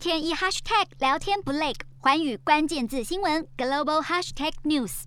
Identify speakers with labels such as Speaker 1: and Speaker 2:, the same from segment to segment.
Speaker 1: 天一 hashtag 聊天不累，寰宇关键字新闻 global hashtag news。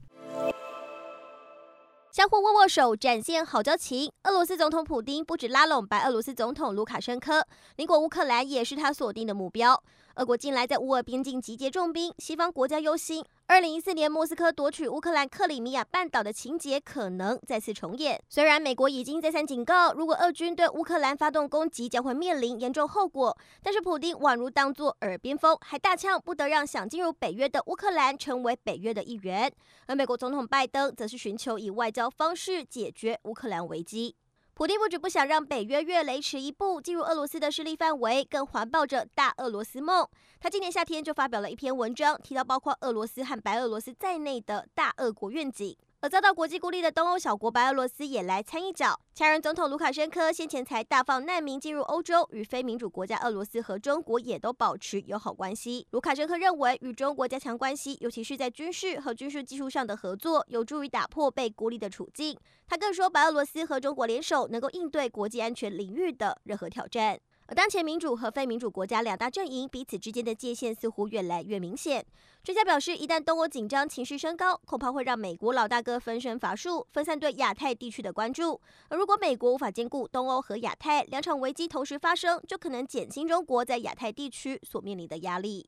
Speaker 2: 相互握握手，展现好交情。俄罗斯总统普京不止拉拢白俄罗斯总统卢卡申科，邻国乌克兰也是他锁定的目标。俄国近来在乌俄边境集结重兵，西方国家忧心，二零一四年莫斯科夺取乌克兰克里米亚半岛的情节可能再次重演。虽然美国已经再三警告，如果俄军对乌克兰发动攻击，将会面临严重后果，但是普丁宛如当作耳边风，还大呛不得让想进入北约的乌克兰成为北约的一员。而美国总统拜登则是寻求以外交方式解决乌克兰危机。普京不止不想让北约越雷池一步进入俄罗斯的势力范围，更环抱着大俄罗斯梦。他今年夏天就发表了一篇文章，提到包括俄罗斯和白俄罗斯在内的大俄国愿景。而遭到国际孤立的东欧小国白俄罗斯也来参一脚。前任总统卢卡申科先前才大放难民进入欧洲，与非民主国家俄罗斯和中国也都保持友好关系。卢卡申科认为，与中国加强关系，尤其是在军事和军事技术上的合作，有助于打破被孤立的处境。他更说，白俄罗斯和中国联手，能够应对国际安全领域的任何挑战。而当前民主和非民主国家两大阵营彼此之间的界限似乎越来越明显。专家表示，一旦东欧紧张情绪升高，恐怕会让美国老大哥分身乏术，分散对亚太地区的关注。而如果美国无法兼顾东欧和亚太两场危机同时发生，就可能减轻中国在亚太地区所面临的压力。